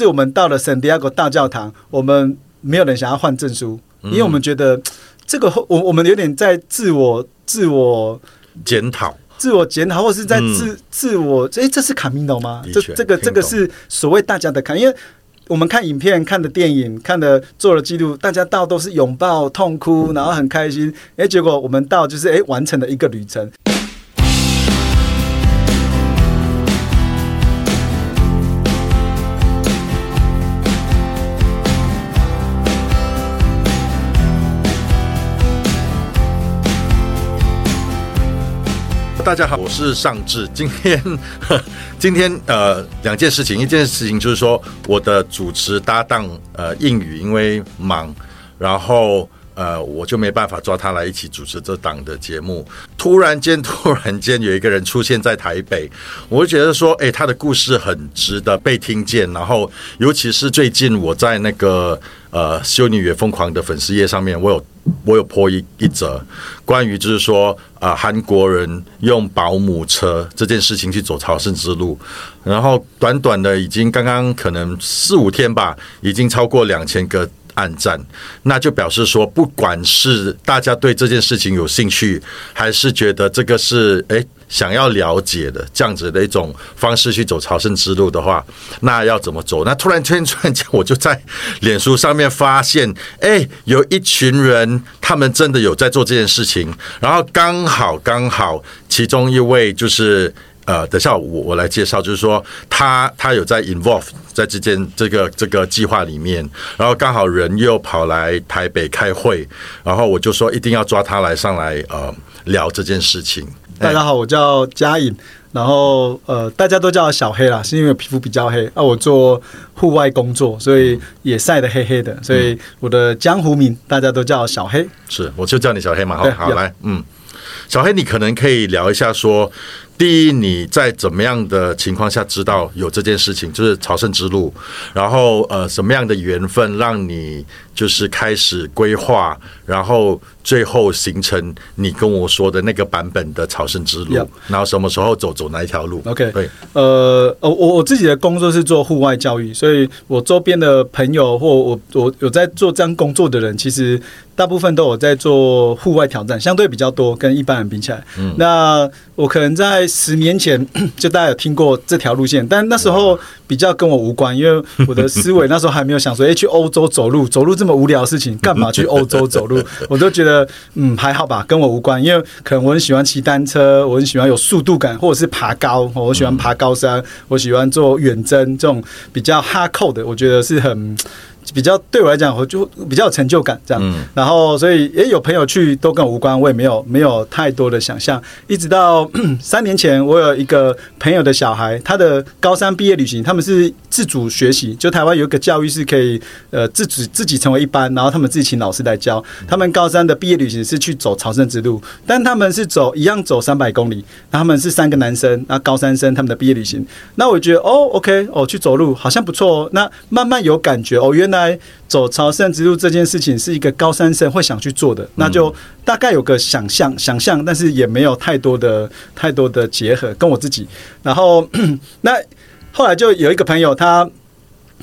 是我们到了圣地亚哥大教堂，我们没有人想要换证书，因为我们觉得这个我我们有点在自我自我检讨。自我检讨，或是在自自我，哎，这是卡米诺吗？这这个这个是所谓大家的卡，因为我们看影片、看的电影、看的做了记录，大家到都是拥抱、痛哭，然后很开心。哎，结果我们到就是哎，完成了一个旅程。大家好，我是尚志。今天，今天呃，两件事情，一件事情就是说，我的主持搭档呃，应宇因为忙，然后呃，我就没办法抓他来一起主持这档的节目。突然间，突然间有一个人出现在台北，我就觉得说，哎，他的故事很值得被听见。然后，尤其是最近我在那个呃，修女也疯狂的粉丝页上面，我有。我有破一一则关于就是说啊韩国人用保姆车这件事情去走朝圣之路，然后短短的已经刚刚可能四五天吧，已经超过两千个。暗战，那就表示说，不管是大家对这件事情有兴趣，还是觉得这个是诶想要了解的这样子的一种方式去走朝圣之路的话，那要怎么走？那突然间突然间，我就在脸书上面发现，哎，有一群人，他们真的有在做这件事情，然后刚好刚好，其中一位就是。呃，等下我我来介绍，就是说他他有在 involve 在这件这个这个计划里面，然后刚好人又跑来台北开会，然后我就说一定要抓他来上来呃聊这件事情。大家好，我叫嘉颖，然后呃大家都叫小黑啦，是因为皮肤比较黑。啊，我做户外工作，所以也晒得黑黑的，所以我的江湖名大家都叫小黑。是，我就叫你小黑嘛，好，好来，嗯，小黑，你可能可以聊一下说。第一，你在怎么样的情况下知道有这件事情，就是朝圣之路，然后呃，什么样的缘分让你就是开始规划，然后最后形成你跟我说的那个版本的朝圣之路，然后什么时候走走哪一条路？OK，对，呃，我我自己的工作是做户外教育，所以我周边的朋友或我我有在做这样工作的人，其实大部分都有在做户外挑战，相对比较多，跟一般人比起来，嗯，那我可能在。十年前 就大家有听过这条路线，但那时候比较跟我无关，因为我的思维 那时候还没有想说，哎，去欧洲走路，走路这么无聊的事情，干嘛去欧洲走路？我都觉得，嗯，还好吧，跟我无关。因为可能我很喜欢骑单车，我很喜欢有速度感，或者是爬高，我喜欢爬高山，我喜欢做远征这种比较哈扣的，我觉得是很。比较对我来讲，我就比较有成就感这样，然后所以也有朋友去都跟我无关，我也没有没有太多的想象。一直到 三年前，我有一个朋友的小孩，他的高三毕业旅行，他们是自主学习，就台湾有一个教育是可以呃自主自己成为一班，然后他们自己请老师来教。他们高三的毕业旅行是去走朝圣之路，但他们是走一样走三百公里，他们是三个男生，那高三生他们的毕业旅行，那我觉得哦，OK，哦去走路好像不错哦，那慢慢有感觉哦，原来。在走朝圣之路这件事情是一个高三生会想去做的，那就大概有个想象，想象，但是也没有太多的太多的结合跟我自己。然后 那后来就有一个朋友，他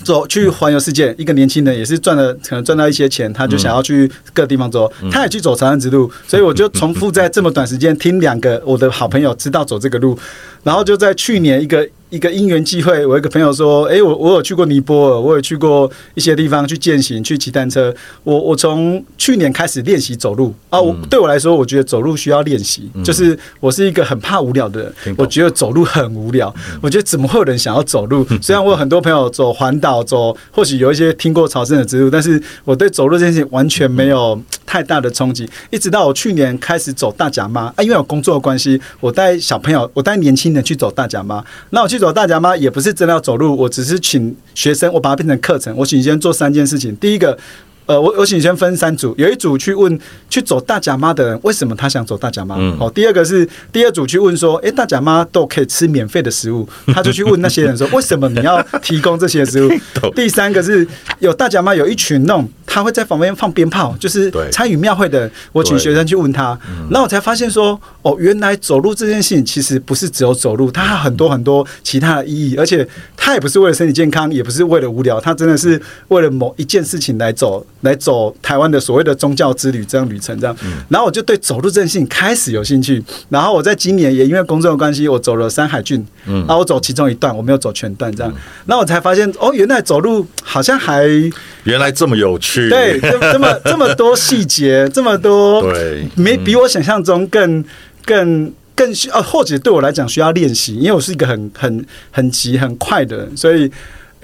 走去环游世界，一个年轻人也是赚了可能赚到一些钱，他就想要去各地方走，他也去走朝圣之路，所以我就重复在这么短时间听两个我的好朋友知道走这个路，然后就在去年一个。一个因缘际会，我一个朋友说：“哎，我我有去过尼泊尔，我有去过一些地方去践行，去骑单车。我我从去年开始练习走路啊。我对我来说，我觉得走路需要练习。就是我是一个很怕无聊的人，我觉得走路很无聊。我觉得怎么会有人想要走路？虽然我有很多朋友走环岛，走或许有一些听过朝圣的之路，但是我对走路这件事情完全没有太大的冲击。一直到我去年开始走大甲妈啊，因为我工作的关系，我带小朋友，我带年轻人去走大甲妈。那我去。走大甲妈？也不是真的要走路，我只是请学生，我把它变成课程。我请先做三件事情。第一个，呃，我我请先分三组，有一组去问去走大甲妈的人，为什么他想走大甲妈？好，第二个是第二组去问说，哎，大甲妈都可以吃免费的食物，他就去问那些人说，为什么你要提供这些食物？第三个是有大甲妈有一群那种。他会在旁边放鞭炮，就是对参与庙会的，我请对学生去问他，然后我才发现说，哦，原来走路这件事情其实不是只有走路，它很多很多其他的意义，而且它也不是为了身体健康，也不是为了无聊，它真的是为了某一件事情来走，来走台湾的所谓的宗教之旅这样旅程这样。然后我就对走路这件事情开始有兴趣，然后我在今年也因为工作的关系，我走了山海郡，嗯，然后我走其中一段，我没有走全段这样，然后我才发现，哦，原来走路好像还。原来这么有趣，对，这这么这么多细节，这么多，对没比我想象中更更更需呃，或者对我来讲需要练习，因为我是一个很很很急很快的人，所以。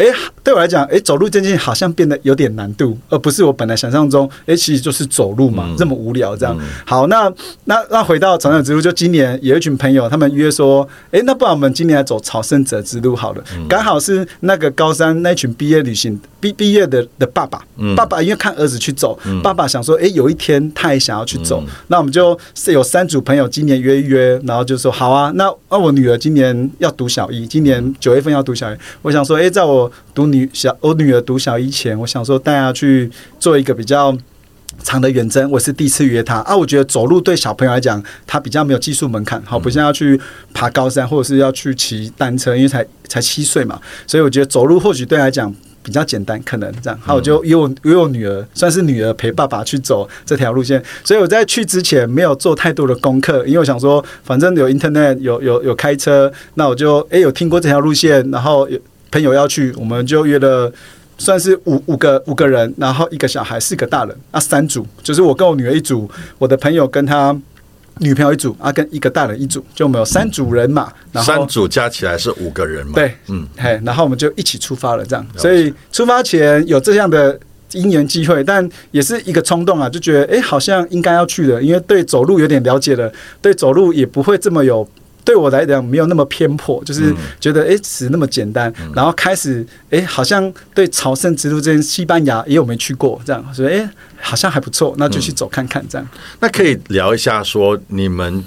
哎，对我来讲，哎，走路这件事好像变得有点难度，而不是我本来想象中，哎，其实就是走路嘛，这么无聊这样。好，那那那回到朝圣之路，就今年有一群朋友，他们约说，哎，那不然我们今年来走朝圣者之路好了，刚好是那个高三那群毕业旅行毕毕业的的爸爸，爸爸因为看儿子去走，爸爸想说，哎，有一天他也想要去走，那我们就是有三组朋友今年约一约，然后就说好啊，那那我女儿今年要读小一，今年九月份要读小一，我想说，哎，在我读女小我女儿读小一前，我想说带她去做一个比较。长的远征，我是第一次约她啊！我觉得走路对小朋友来讲，他比较没有技术门槛，好，不像要去爬高山或者是要去骑单车，因为才才七岁嘛，所以我觉得走路或许对他来讲比较简单，可能这样。好，我就约我约我女儿，算是女儿陪爸爸去走这条路线，所以我在去之前没有做太多的功课，因为我想说，反正有 Internet，有有有开车，那我就诶有听过这条路线，然后有朋友要去，我们就约了。算是五五个五个人，然后一个小孩，四个大人，啊，三组，就是我跟我女儿一组，我的朋友跟他女朋友一组，啊，跟一个大人一组，就我们有三组人嘛，然后三组加起来是五个人嘛？对，嗯，嘿，然后我们就一起出发了，这样，所以出发前有这样的因缘机会，但也是一个冲动啊，就觉得哎、诶好像应该要去的，因为对走路有点了解了，对走路也不会这么有。对我来讲没有那么偏颇，就是觉得哎，只那么简单，然后开始哎，好像对朝圣之路这边西班牙也有没去过，这样所以哎，好像还不错，那就去走看看这样。那可以聊一下说你们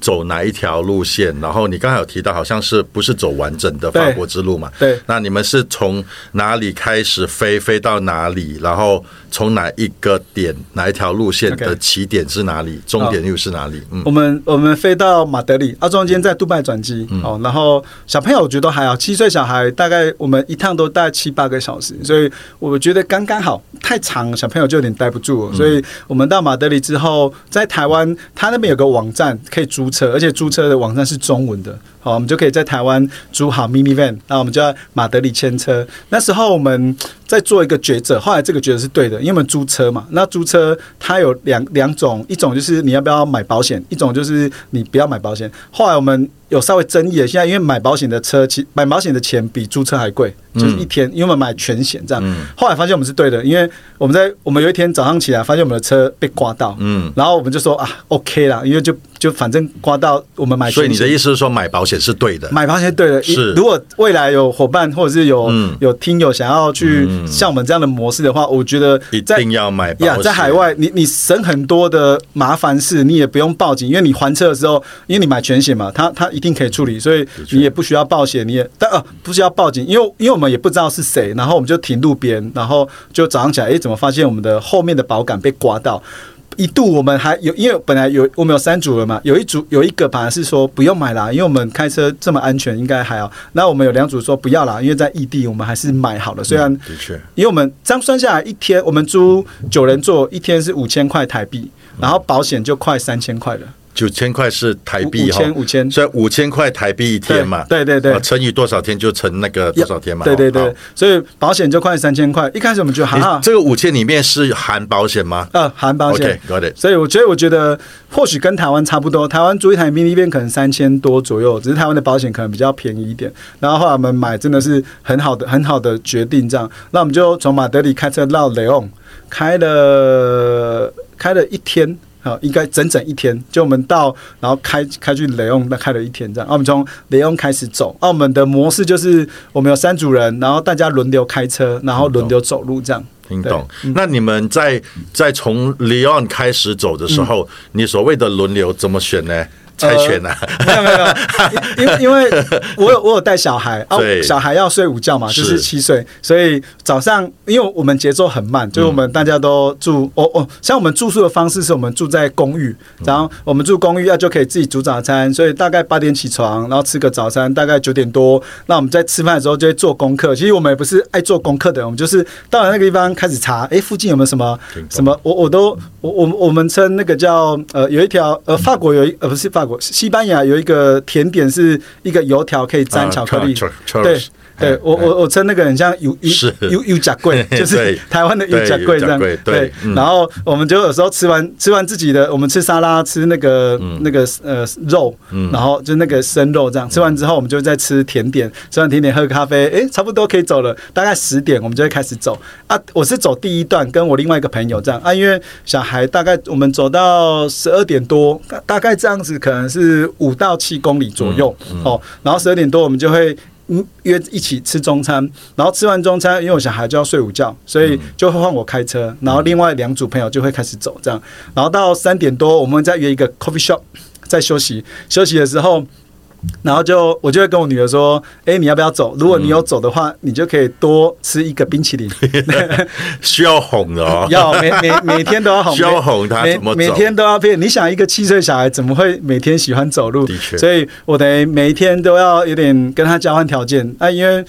走哪一条路线？然后你刚才有提到，好像是不是走完整的法国之路嘛？对。那你们是从哪里开始飞，飞到哪里？然后从哪一个点，哪一条路线的起点是哪里？终点又是哪里？嗯我们我们飞到马德里，啊，中间在杜拜转机，哦，然后小朋友我觉得都还好，七岁小孩大概我们一趟都大概七八个小时，所以我觉得刚刚好，太长小朋友就有点待不住了，所以我们到马德里之后，在台湾他那边有个网站可以租车，而且租车的网站是中文的，好，我们就可以在台湾租好 mini van，那我们就在马德里签车。那时候我们在做一个抉择，后来这个抉择是对的，因为我们租车嘛，那租车它有两两种，一种就是你要不要买保险，一种就是你不要买保险。后来我们有稍微争议了，现在因为买保险的车，其买保险的钱比租车还贵，就是一天，因为我们买全险这样。后来发现我们是对的，因为我们在我们有一天早上起来，发现我们的车被刮到，嗯，然后我们就说啊，OK 啦，因为就就反正刮到我们买全，所以你的意思是说买保险是对的？买保险对的，是如果未来有伙伴或者是有、嗯有听友想要去像我们这样的模式的话，我觉得一定要买保，险。在海外你你省很多的麻烦事，你也不用报警，因为你还车的时候，因为你买全险嘛，他他一定可以处理，所以你也不需要报险，你也但呃不需要报警，因为因为我们也不知道是谁，然后我们就停路边，然后就早上起来，哎，怎么发现我们的后面的保杆被刮到？一度我们还有，因为本来有我们有三组了嘛，有一组有一个本来是说不用买啦，因为我们开车这么安全，应该还好。那我们有两组说不要啦，因为在异地我们还是买好了。虽然的确，因为我们这样算下来，一天我们租九人座，一天是五千块台币，然后保险就快三千块了，九千块是台五币哈，五千五千。所以五千块台币一天嘛，对对对啊乘以多少天就乘那个多少天嘛。对对对，所以保险就快三千块。一开始我们就哈这个五千里面是含保险吗呃，含保险。？OK，got it。所以我觉得，我觉得或许跟台湾差不多，台湾租一台 mini van 可能三千多左右，只是台湾的保险可能比较便宜一点。然后后来我们买真的是很好的、很好的决定，这样，那我们就从马德里开车到雷昂，开了开了一天。好，应该整整一天，就我们到，然后开开去雷昂，那开了一天这样。啊，我们从雷昂开始走。啊，我们的模式就是我们有三组人，然后大家轮流开车，然后轮流走路这样。听懂？那你们在在从 Leon 开始走的时候，你所谓的轮流怎么选呢？猜拳啊？没有没有，因因因为我有我有带小孩啊，小孩要睡午觉嘛，是。就是七岁，所以早上因为我们节奏很慢，就是我们大家都住哦哦，像我们住宿的方式是我们住在公寓，然后我们住公寓啊就可以自己煮早餐，所以大概八点起床，然后吃个早餐，大概九点多，那我们在吃饭的时候就会做功课。其实我们也不是爱做功课的人，我们就是到了那个地方开始查，哎，附近有没有什么什么，我我都我我我们称那个叫呃有一条呃法国有一呃不是法国西班牙有一个甜点是一个油条可以沾巧克力，啊对。对我我我称那个很像油油是油油甲贵，就是台湾的油甲贵这样。对然后我们就有时候吃完吃完自己的，我们吃沙拉，吃那个嗯那个呃肉，然后就那个生肉这样。吃完之后，我们就再吃甜点，吃完甜点喝咖啡，哎，差不多可以走了。大概十点，我们就会开始走啊。我是走第一段，跟我另外一个朋友这样啊，因为小孩大概我们走到十二点多，大大概这样子，可能是五到七公里左右哦。然后十二点多，我们就会。嗯，约一起吃中餐，然后吃完中餐，因为我小孩就要睡午觉，所以就会换我开车，然后另外两组朋友就会开始走，这样，然后到三点多，我们再约一个 coffee shop，在休息，休息的时候。然后就我就会跟我女儿说：“哎，你要不要走？如果你有走的话，你就可以多吃一个冰淇淋。需要哄的哦，要每每每天都要哄，需要哄她每怎么走每天都要骗。你想一个七岁小孩怎么会每天喜欢走路？的确所以我得每一天都要有点跟他交换条件啊，因为。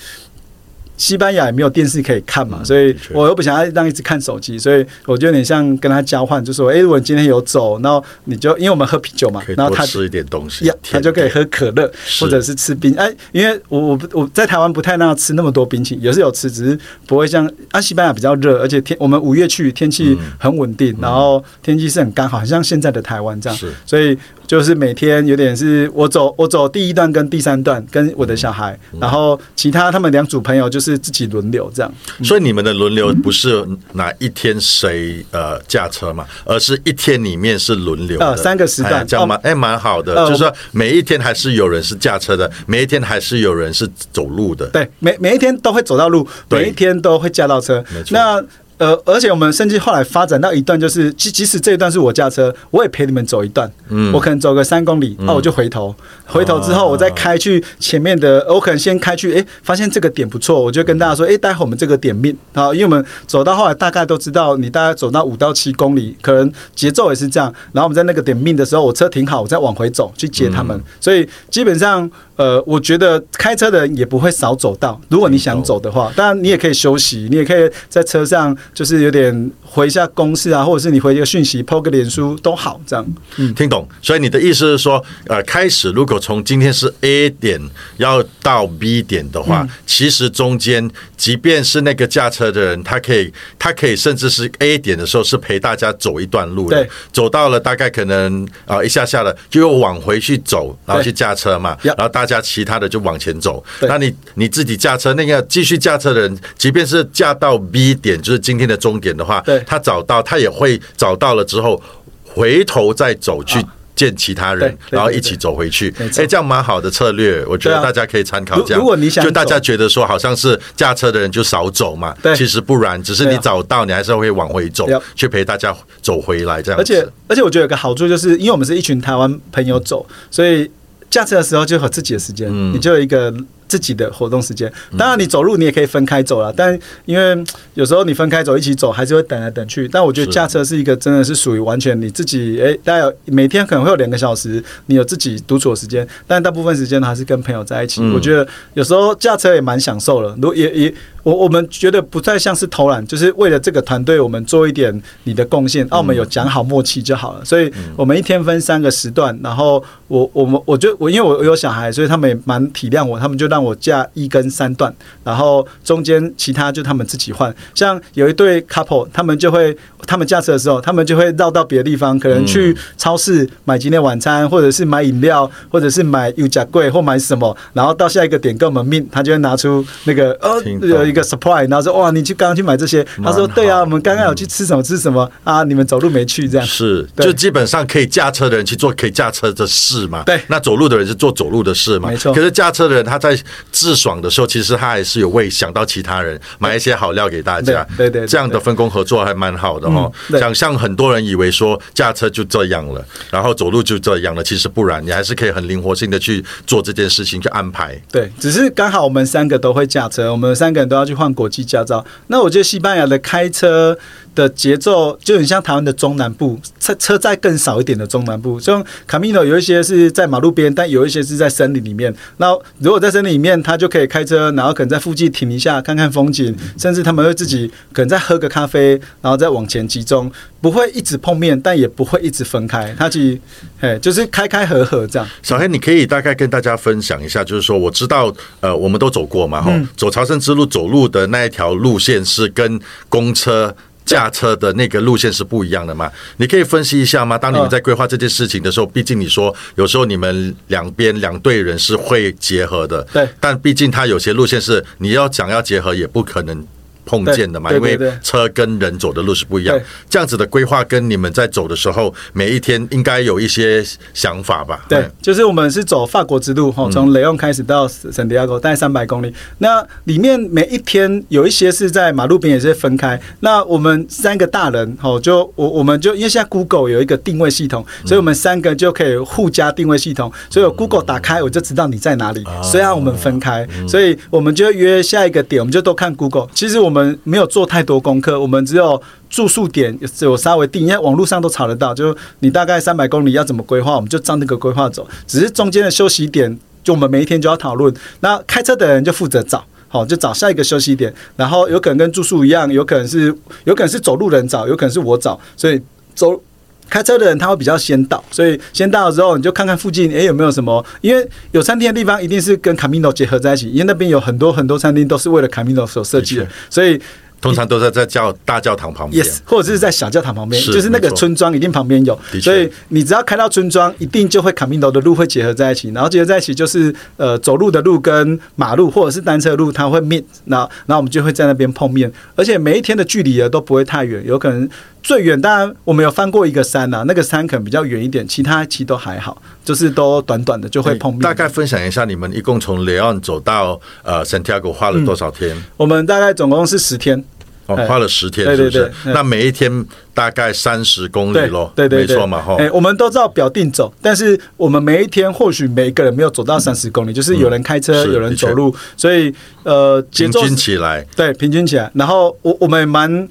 西班牙也没有电视可以看嘛，所以我又不想要让一直看手机，所以我就有点像跟他交换，就说：哎，如果今天有走，然后你就因为我们喝啤酒嘛，然后他吃一点东西呀，，他就可以喝可乐或者是吃冰。哎，因为我我不我在台湾不太让他吃那么多冰淇淋，也是有吃，只是不会像啊西班牙比较热，而且天我们五月去天气很稳定，然后天气是很干好，像现在的台湾这样。是，所以就是每天有点是我走我走第一段跟第三段跟我的小孩，嗯然后其他他们两组朋友就是自己轮流这样。所以你们的轮流不是哪一天谁呃驾车嘛，而是一天里面是轮流的，呃三个时段。哎这样蛮哎蛮好的，呃就是说每一天还是有人是驾车的，每一天还是有人是走路的，对，每每一天都会走到路，每一天都会驾到车。那呃，而且我们甚至后来发展到一段，就是即即使这一段是我驾车，我也陪你们走一段。嗯，我可能走个三公里，那、我就回头，回头之后我再开去前面的，我可能先开去，诶，发现这个点不错，我就跟大家说，诶，待会我们这个点面啊，因为我们走到后来大概都知道，你大概走到五到七公里，可能节奏也是这样。然后我们在那个点命的时候，我车停好，我再往回走去接他们。所以基本上，呃，我觉得开车的人也不会少走道。如果你想走的话，当然你也可以休息，你也可以在车上就是有点回一下公事啊，或者是你回一个讯息、抛个脸书都好，这样。嗯听懂？所以你的意思是说，呃，开始如果从今天是 A 点要到 B 点的话，嗯其实中间即便是那个驾车的人，他可以，他可以甚至是 A 点的时候是陪大家走一段路的对，走到了大概可能啊、呃一下下了，就又往回去走，然后去驾车嘛，然后大家其他的就往前走。那你你自己驾车，那个继续驾车的人，即便是驾到 B 点，就是今天的终点的话对，他找到，他也会找到了之后，回头再走去啊。见其他人然后一起走回去。哎，这样蛮好的策略，我觉得大家可以参考。这样，如如果你想就大家觉得说好像是驾车的人就少走嘛，对。其实不然，只是你找到，你还是会往回走去陪大家走回来这样。而且而且我觉得有个好处，就是因为我们是一群台湾朋友走，所以驾车的时候就和自己的时间，嗯。你就有一个自己的活动时间。当然，你走路你也可以分开走了，但因为有时候你分开走一起走，还是会等来等去。但我觉得驾车是一个真的是属于完全你自己，哎，大家有每天可能会有两个小时，你有自己独处的时间，但大部分时间还是跟朋友在一起。嗯我觉得有时候驾车也蛮享受了，如也也我我们觉得不再像是偷懒，就是为了这个团队，我们做一点你的贡献。啊，我们有讲好默契就好了。所以我们一天分三个时段，然后我我们我就我因为我有小孩，所以他们也蛮体谅我，他们就让我架一跟三段，然后中间其他就他们自己换。像有一对 couple，他们就会他们驾车的时候，他们就会绕到别的地方，可能去超市买今天晚餐，或者是买饮料，或者是买油甲柜或买什么，然后到下一个点跟我们命，他就会拿出那个呃有一个 surprise，然后说哇，你去刚刚去买这些，他说对啊，我们刚刚有去吃什么吃什么啊，你们走路没去这样。是，就基本上可以驾车的人去做可以驾车的事嘛。对那走路的人是做走路的事嘛。没错可是驾车的人他在自爽的时候，其实他还是有为想到其他人，买一些好料给大家。对对对这样的分工合作还蛮好的哈嗯。对像像很多人以为说驾车就这样了，然后走路就这样了，其实不然，你还是可以很灵活性的去做这件事情，去安排。对，只是刚好我们三个都会驾车，我们三个人都要去换国际驾照。那我觉得西班牙的开车的节奏就很像台湾的中南部，车车载更少一点的中南部。像卡米诺有一些是在马路边，但有一些是在森林里面。那如果在森林里面，他就可以开车，然后可能在附近停一下，看看风景，甚至他们会自己可能再喝个咖啡，然后再往前集中，不会一直碰面，但也不会一直分开。他其实，哎，就是开开合合这样。小黑，你可以大概跟大家分享一下，就是说我知道，呃，我们都走过嘛，哈、走朝圣之路走路的那一条路线是跟公车。驾车的那个路线是不一样的嘛？你可以分析一下吗？当你们嗯在规划这件事情的时候，毕竟你说有时候你们两边两队人是会结合的，对但毕竟他有些路线是你要讲要结合也不可能碰见的嘛，因为车跟人走的路是不一样对。这样子的规划跟你们在走的时候，每一天应该有一些想法吧？对，就是我们是走法国之路哈，从雷昂开始到圣地亚哥，大概三百公里。那里面每一天有一些是在马路边，也是分开。那我们三个大人哈，就我我们就因为现在 Google 有一个定位系统，所以我们三个就可以互加定位系统。所以我 Google 打开，我就知道你在哪里。虽然我们分开，所以我们就约下一个点，我们就都看 Google。其实我们我们没有做太多功课，我们只有。住宿点有稍微定，因为网络上都查得到，就你大概三百公里要怎么规划，我们就照那个规划走。只是中间的休息点，就我们每一天就要讨论。那开车的人就负责找，好就找下一个休息点，然后有可能跟住宿一样，有可能是有可能是走路人找，有可能是我找，所以走。开车的人他会比较先到，所以先到了之后，你就看看附近，诶有没有什么？因为有餐厅的地方一定是跟卡米诺结合在一起，因为那边有很多很多餐厅都是为了卡米诺所设计的所以通常都在在教大教堂旁边。Yes，或者是在小教堂旁边，是。就是那个村庄一定旁边有所以你只要开到村庄，一定就会卡米诺的路会结合在一起，然后结合在一起就是呃走路的路跟马路或者是单车路，它会 meet，然后然后我们就会在那边碰面，而且每一天的距离啊都不会太远，有可能最远当然我们有翻过一个山呐、那个山可能比较远一点，其他其实都还好，就是都短短的就会碰面。大概分享一下，你们一共从雷昂走到呃 Santiago 花了多少天？我们大概总共是十天，哦，哎花了十天，对是不是对对对？那每一天大概三十公里对咯，对对对，没错嘛，哈。哎、我们都知道表定走，但是我们每一天或许每一个人没有走到三十公里，就是有人开车，是有人走路，所以呃，节奏平均起来，对平均起来。然后我我们也蛮。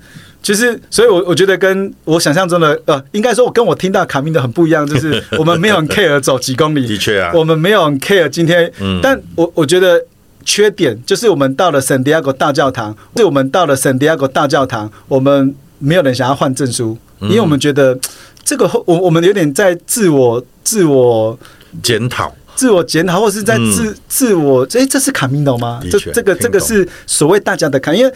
其实，所以我，我觉得跟我想象中的，呃，应该说，我跟我听到卡明的很不一样，就是 我们没有很 care 走几公里，的确啊，我们没有很 care 今天，嗯。但我我觉得缺点就是我们到了圣地亚哥大教堂，是我们到了圣地亚哥大教堂，我们没有人想要换证书，嗯。因为我们觉得这个我我们有点在自我自我。检讨，自我检讨，或是在自、自我，哎、这是卡米诺吗？这这个这个是所谓大家的看，因为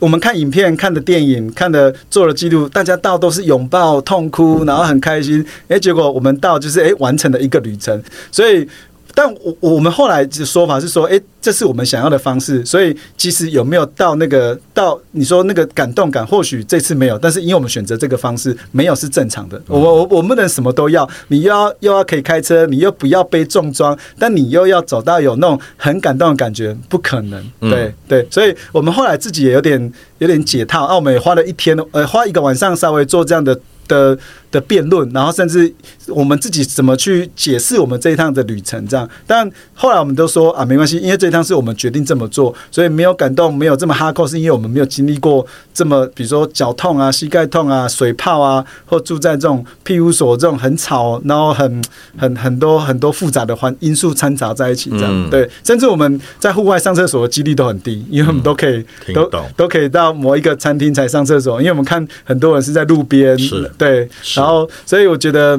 我们看影片、看的电影、看的做了记录，大家到都是拥抱、痛哭，然后很开心。哎、结果我们到就是哎、完成了一个旅程，所以。但我我们后来的说法是说，哎、这是我们想要的方式，所以其实有没有到那个到你说那个感动感，或许这次没有，但是因为我们选择这个方式，没有是正常的。我我我不能什么都要，你又要又要可以开车，你又不要背重装，但你又要走到有那种很感动的感觉，不可能。嗯对对，所以我们后来自己也有点有点解套，啊，我们也花了一天，呃，花一个晚上稍微做这样的。的的辩论，然后甚至我们自己怎么去解释我们这一趟的旅程，这样。但后来我们都说啊，没关系，因为这一趟是我们决定这么做，所以没有感动，没有这么哈扣，是因为我们没有经历过这么，比如说脚痛啊、膝盖痛啊、水泡啊，或住在这种庇护所这种很吵，然后很很很多很多复杂的环因素掺杂在一起，这样、嗯对。甚至我们在户外上厕所的几率都很低，因为我们都可以、都都可以到某一个餐厅才上厕所，因为我们看很多人是在路边，是对，然后所以我觉得。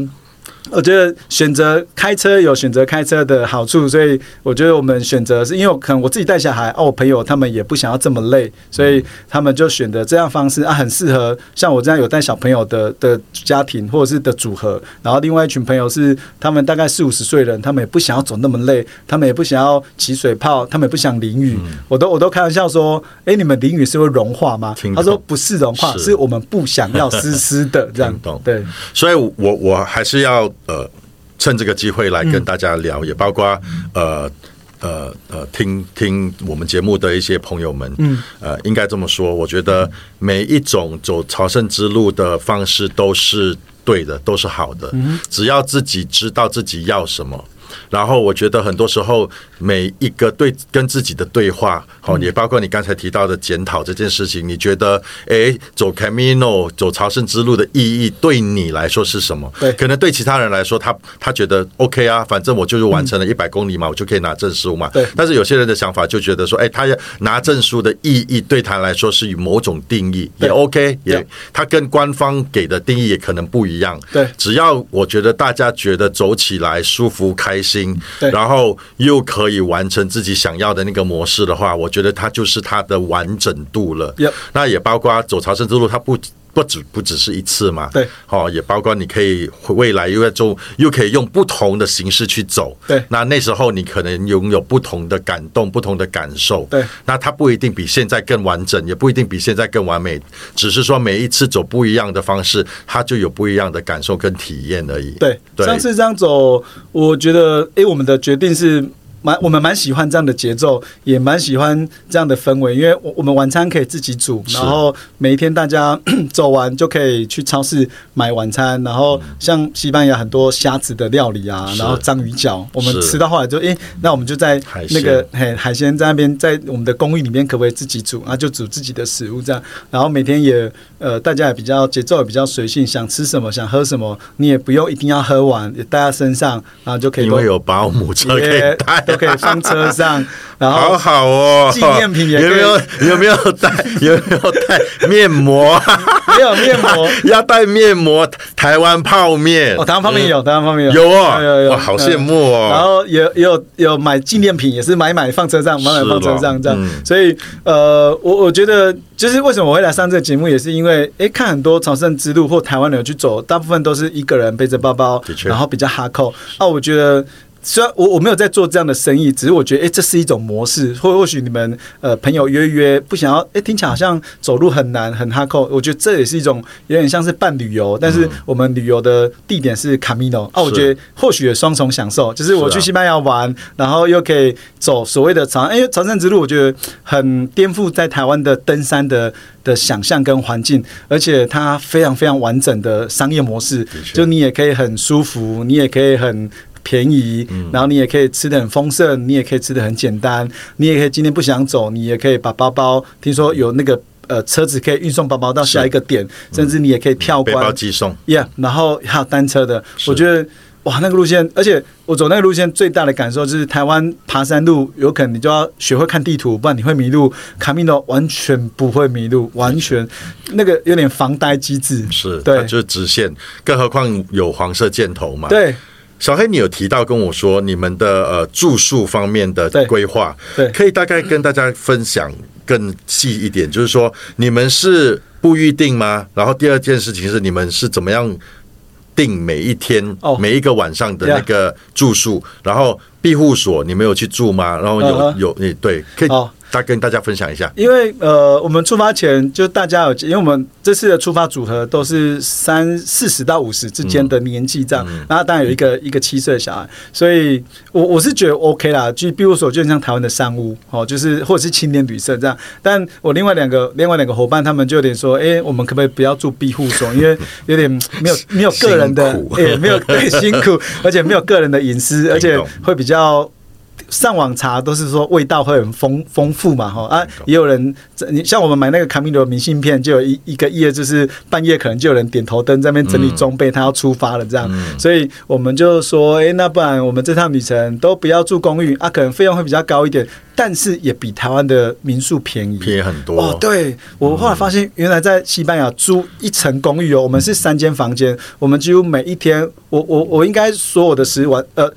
我觉得选择开车有选择开车的好处，所以我觉得我们选择是因为可能我自己带小孩，哦，我朋友他们也不想要这么累，所以他们就选择这样方式啊，很适合像我这样有带小朋友的的家庭或者是的组合。然后另外一群朋友是他们大概四五十岁人，他们也不想要走那么累，他们也不想要起水泡，他们也不想淋雨。我都我都开玩笑说，哎，你们淋雨是会融化吗他说不是融化，是是我们不想要湿湿的这样 懂。对，所以我我还是要呃趁这个机会来跟大家聊，也包括呃呃呃听听我们节目的一些朋友们，嗯，呃，应该这么说，我觉得每一种走朝圣之路的方式都是对的，都是好的，嗯只要自己知道自己要什么。然后我觉得很多时候每一个对跟自己的对话，好，也包括你刚才提到的检讨这件事情，你觉得，哎，走 Camino 走朝圣之路的意义对你来说是什么？对，可能对其他人来说，他他觉得 OK 啊，反正我就是完成了一百公里嘛，我就可以拿证书嘛。对。但是有些人的想法就觉得说，哎，他要拿证书的意义对他来说是以某种定义，也 OK，也他跟官方给的定义也可能不一样。对。只要我觉得大家觉得走起来舒服开心。心，然后又可以完成自己想要的那个模式的话，我觉得它就是它的完整度了。那也包括走朝圣之路，它不。不只不只是一次嘛，对，哦，也包括你可以未来又在做，又可以用不同的形式去走，对，那那时候你可能拥有不同的感动、不同的感受，对，那它不一定比现在更完整，也不一定比现在更完美，只是说每一次走不一样的方式，它就有不一样的感受跟体验而已。对，上次这样走，我觉得，哎，我们的决定是。蛮我们蛮喜欢这样的节奏，也蛮喜欢这样的氛围，因为我我们晚餐可以自己煮，然后每一天大家 走完就可以去超市买晚餐，然后像西班牙很多虾子的料理啊，然后章鱼脚，我们吃到后来就诶，那我们就在那个嘿海鲜在那边在我们的公寓里面可不可以自己煮，然后就煮自己的食物这样，然后每天也呃大家也比较节奏也比较随性，想吃什么想喝什么，你也不用一定要喝完，也带在身上，然后就可以因为有保姆车可以带。都可以放车上，然后好好哦，纪念品也有没有有没有带有没有带面膜？没有面膜，要带面膜。台湾泡面哦，台湾泡面有，台湾泡面有有哦，有有，好羡慕哦。然后也有有买纪念品，也是买买放车上，买买放车上这样。所以呃，我我觉得就是为什么我会来上这个节目，也是因为哎，看很多朝圣之路或台湾人去走，大部分都是一个人背着包包，然后比较哈扣啊，我觉得。虽然我我没有在做这样的生意，只是我觉得，哎，这是一种模式，或或许你们呃朋友约约，不想要，哎，听起来好像走路很难，很哈扣。我觉得这也是一种有点像是半旅游，但是我们旅游的地点是卡米诺啊，我觉得或许有双重享受，就是我去西班牙玩，然后又可以走所谓的长，哎，朝圣之路，我觉得很颠覆在台湾的登山的的想象跟环境，而且它非常非常完整的商业模式，就你也可以很舒服，你也可以很。便宜，然后你也可以吃的很丰盛，你也可以吃的很简单，你也可以今天不想走，你也可以把包包，听说有那个呃车子可以运送包包到下一个点，甚至你也可以跳关，背包寄送，Yeah，然后还有单车的，我觉得哇，那个路线，而且我走那个路线最大的感受就是台湾爬山路有可能你就要学会看地图，不然你会迷路。卡米诺完全不会迷路，完全那个有点防呆机制，是对，就是直线，更何况有黄色箭头嘛，对。小黑，你有提到跟我说你们的呃住宿方面的规划，对，可以大概跟大家分享更细一点，就是说你们是不预定吗？然后第二件事情是你们是怎么样定每一天、每一个晚上的那个住宿？然后庇护所你们有去住吗？然后有有你，对，可以。再跟大家分享一下，因为呃，我们出发前就大家有，因为我们这次的出发组合都是三四十到五十之间的年纪这样，然后当然有一个一个七岁的小孩，所以我我是觉得 OK 啦，就庇护所就像台湾的山屋哦，就是或者是青年旅社这样。但我另外两个另外两个伙伴他们就有点说，哎，我们可不可以不要住庇护所？因为 有点没有没有个人的，哎，没有对辛苦，而且没有个人的隐私，而且会比较。上网查都是说味道会很丰丰富嘛，哈啊，也有人你像我们买那个卡米罗明信片，就有一一个夜，就是半夜可能就有人点头灯在那边整理装备，他要出发了这样，所以我们就说，哎，那不然我们这趟旅程都不要住公寓啊，可能费用会比较高一点，但是也比台湾的民宿便宜，便宜很多哦。对我后来发现，原来在西班牙租一层公寓哦，我们是三间房间，我们几乎每一天，我我我应该所有的十晚呃。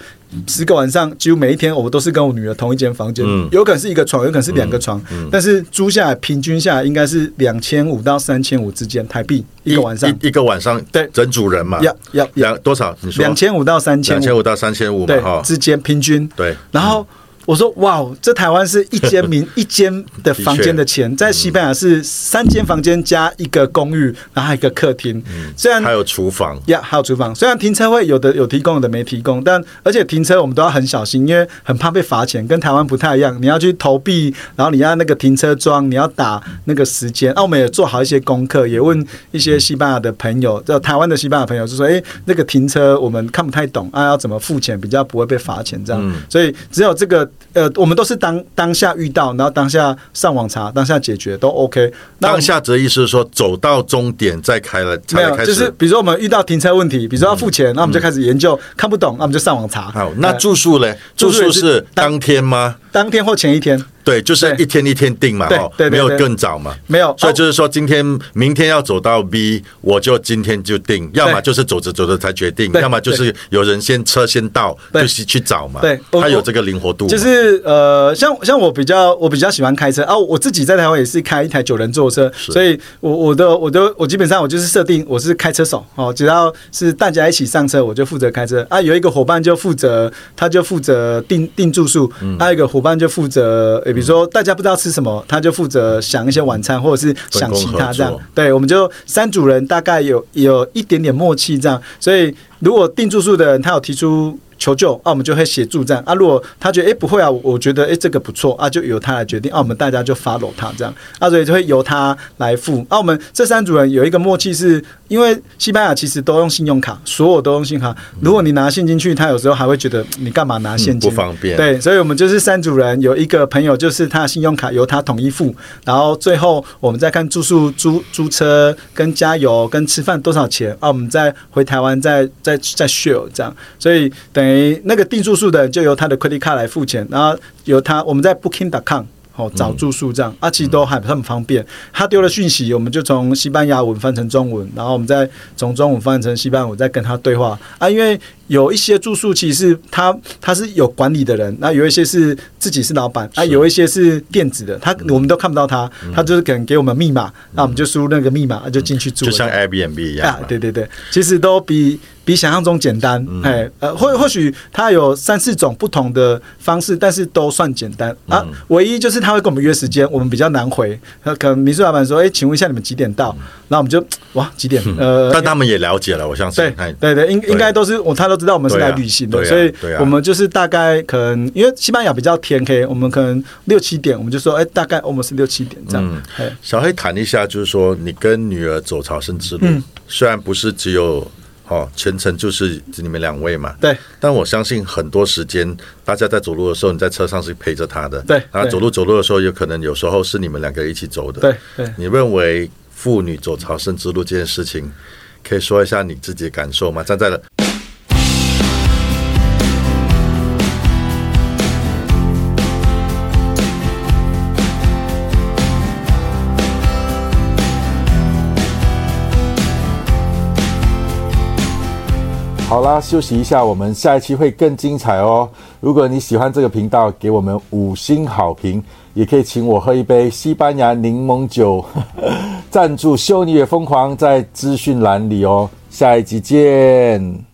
十个晚上，几乎每一天，我们都是跟我女儿同一间房间，有可能是一个床，有可能是两个床，但是租下来平均下来应该是两千五到三千五之间台币一个晚上，一个晚上对。整组人嘛，要要两多少？你说？两千五到三千，两千五到三千五对之间平均。对，然后我说哇，这台湾是一间民 一间的房间的钱，在西班牙是三间房间加一个公寓，然后还有一个客厅，虽然还有厨房，呀，还有厨房。虽然停车位有的有提供，有的没提供，但而且停车我们都要很小心，因为很怕被罚钱，跟台湾不太一样。你要去投币，然后你要那个停车桩，你要打那个时间。啊，我们也做好一些功课，也问一些西班牙的朋友，就台湾的西班牙朋友，就说：“哎，那个停车我们看不太懂啊，要怎么付钱比较不会被罚钱？”这样，所以只有这个呃，我们都是当当下遇到，然后当下上网查，当下解决都 OK。当下则意思是说，走到终点再开了，才没有。就是比如说我们遇到停车问题，比如说要付钱，那我们就开始研究，看不懂，那我们就上网查。好，那呃住宿嘞？住宿是当天吗？当天或前一天对，就是一天一天定嘛，对哦，没有更早嘛。没有，哦所以就是说，今天、明天要走到 B，我就今天就定，要么就是走着走着才决定，要么就是有人先车先到，对。就是去找嘛。对我它有这个灵活度。就是呃，像像我比较我比较喜欢开车啊，我自己在台湾也是开一台九人座车，所以我我的我的我基本上我就是设定我是开车手哦，只要是大家一起上车，我就负责开车。啊，有一个伙伴就负责他就负责订订住宿，嗯。还有一个伙伴就负责，呃比如说大家不知道吃什么，他就负责想一些晚餐或者是想其他这样。对，我们就三组人大概有有一点点默契这样，所以如果订住宿的人他有提出求救啊，我们就会协助这样啊。如果他觉得哎、诶不会啊，我我觉得哎、诶这个不错啊，就由他来决定啊。我们大家就 follow 他这样啊，所以就会由他来付啊。我们这三组人有一个默契是，因为西班牙其实都用信用卡，所有都用信用卡。如果你拿现金去，他有时候还会觉得你干嘛拿现金、嗯不方便对，所以我们就是三组人，有一个朋友就是他的信用卡由他统一付，然后最后我们再看住宿、租租车、跟加油、跟吃饭多少钱啊，我们再回台湾再再再 share 这样，所以等于那个订住宿的人就由他的 credit card 来付钱，然后由他我们在 booking.com。哦，找住宿这样，啊，其实都还很方便。他丢了讯息，我们就从西班牙文翻成中文，然后我们再从中文翻成西班牙文，再跟他对话啊。因为有一些住宿其实他他是有管理的人，那有一些是自己是老板，啊，有一些是电子的，他我们都看不到他，他就是可能给我们密码，那我们就输入那个密码啊就进去住，就像 Airbnb 一样，。啊对对对，其实都比比想象中简单。嗯哎、呃，或或许他有三四种不同的方式，但是都算简单嗯啊。唯一就是他会跟我们约时间，我们比较难回。那可能民宿老板说：“哎、请问一下你们几点到？”然后我们就哇几点？呃，嗯但他们也了解了，我相信。对哎对对，应应该都是我他都知道我们是来旅行的，所以我们就是大概可能因为西班牙比较天黑，我们可能六七点，我们就说哎、大概我们是六七点这样。嗯哎小黑谈一下，就是说你跟女儿走朝圣之路，嗯虽然不是只有哦全程就是你们两位嘛，对但我相信很多时间大家在走路的时候，你在车上是陪着她的，对对然后走路走路的时候，有可能有时候是你们两个一起走的，对对。你认为妇女走朝圣之路这件事情，可以说一下你自己的感受吗？站在了。好啦，休息一下，我们下一期会更精彩哦。如果你喜欢这个频道，给我们五星好评，也可以请我喝一杯西班牙柠檬酒，赞助秀你也疯狂在资讯栏里哦。下一集见。